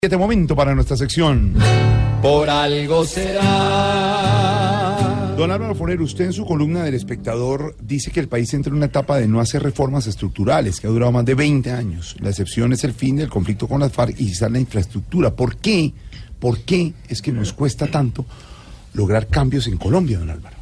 Este momento para nuestra sección. Por algo será. Don Álvaro Forero, usted en su columna del espectador dice que el país entra en una etapa de no hacer reformas estructurales que ha durado más de 20 años. La excepción es el fin del conflicto con las FARC y quizás la infraestructura. ¿Por qué? ¿Por qué es que nos cuesta tanto lograr cambios en Colombia, don Álvaro?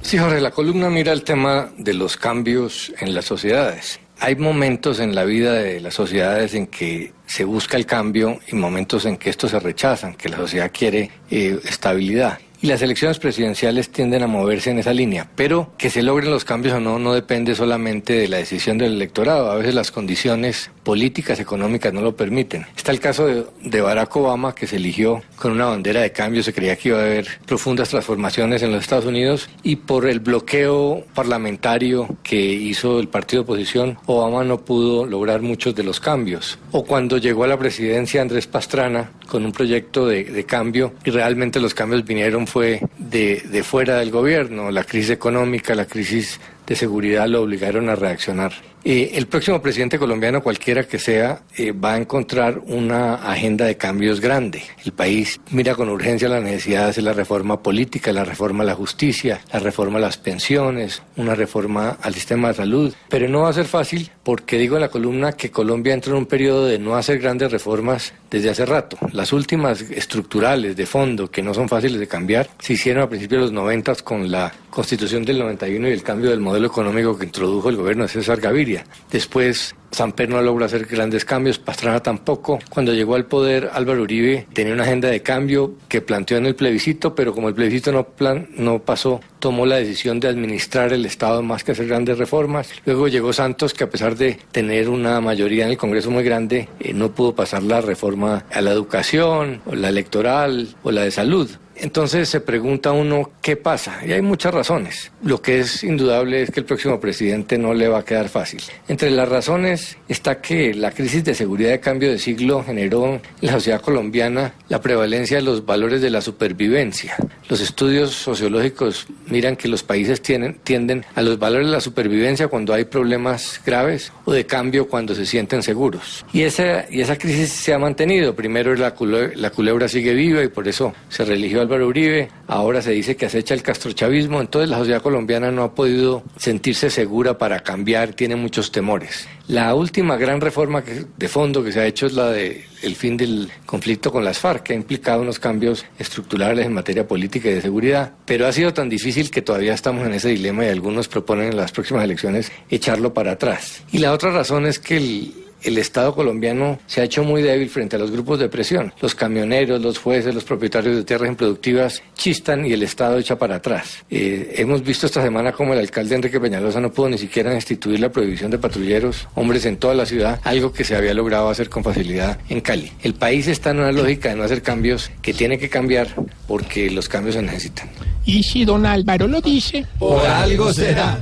Sí, Jorge, la columna mira el tema de los cambios en las sociedades. Hay momentos en la vida de las sociedades en que se busca el cambio y momentos en que estos se rechazan, que la sociedad quiere eh, estabilidad. Y las elecciones presidenciales tienden a moverse en esa línea, pero que se logren los cambios o no no depende solamente de la decisión del electorado. A veces las condiciones políticas, económicas no lo permiten. Está el caso de, Barack Obama, que se eligió con una bandera de cambio, se creía que iba a haber profundas transformaciones en los Estados Unidos y por el bloqueo parlamentario que hizo el partido de oposición, Obama no pudo lograr muchos de los cambios. O cuando llegó a la presidencia Andrés Pastrana con un proyecto de, de cambio y realmente los cambios vinieron fue de, de fuera del gobierno, la crisis económica, la crisis de seguridad lo obligaron a reaccionar. Eh, el próximo presidente colombiano, cualquiera que sea, eh, va a encontrar una agenda de cambios grande. El país mira con urgencia la necesidad de hacer la reforma política, la reforma a la justicia, la reforma a las pensiones, una reforma al sistema de salud. Pero no va a ser fácil porque digo en la columna que Colombia entra en un periodo de no hacer grandes reformas desde hace rato. Las últimas estructurales de fondo, que no son fáciles de cambiar, se hicieron a principios de los 90 con la constitución del 91 y el cambio del modelo económico que introdujo el gobierno de César Gaviria. Después, Samper no logró hacer grandes cambios, Pastrana tampoco. Cuando llegó al poder, Álvaro Uribe tenía una agenda de cambio que planteó en el plebiscito, pero como el plebiscito no, plan, no pasó, tomó la decisión de administrar el Estado más que hacer grandes reformas. Luego llegó Santos, que a pesar de tener una mayoría en el Congreso muy grande, eh, no pudo pasar la reforma a la educación, o la electoral, o la de salud. Entonces se pregunta uno qué pasa, y hay muchas razones. Lo que es indudable es que el próximo presidente no le va a quedar fácil. Entre las razones está que la crisis de seguridad de cambio de siglo generó en la sociedad colombiana la prevalencia de los valores de la supervivencia. Los estudios sociológicos miran que los países tienden a los valores de la supervivencia cuando hay problemas graves o de cambio cuando se sienten seguros. Y esa, y esa crisis se ha mantenido. Primero la, culebra, la culebra sigue viva y por eso se religió Álvaro Uribe. Ahora se dice que acecha el castrochavismo. Entonces la sociedad colombiana no ha podido sentirse segura para cambiar, tiene muchos temores. La última gran reforma de fondo que se ha hecho es la de el fin del conflicto con las FARC, que ha implicado unos cambios estructurales en materia política y de seguridad, pero ha sido tan difícil que todavía estamos en ese dilema y algunos proponen en las próximas elecciones echarlo para atrás. Y la otra razón es que el, el Estado colombiano se ha hecho muy débil frente a los grupos de presión. Los camioneros, los jueces, los propietarios de tierras improductivas chistan y el Estado echa para atrás. Eh, hemos visto esta semana como el alcalde Enrique Peñalosa no pudo ni siquiera instituir la prohibición de patrulleros, hombres en toda la ciudad, algo que se había logrado hacer con facilidad en Cali. El país está en una lógica de no hacer cambios que tiene que cambiar porque los cambios se necesitan. Y si don Álvaro lo dice, Por algo será.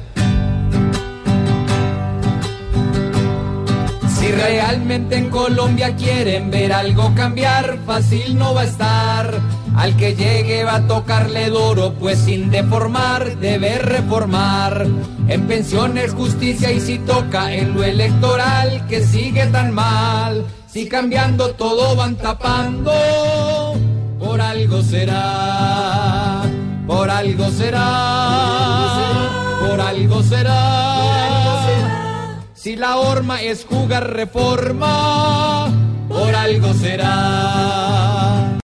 Si realmente en Colombia quieren ver algo cambiar, fácil no va a estar. Al que llegue va a tocarle duro, pues sin deformar debe reformar. En pensiones, justicia y si toca en lo electoral, que sigue tan mal. Si cambiando todo van tapando, por algo será, por algo será, por algo será. Si la horma es jugar reforma, por algo será.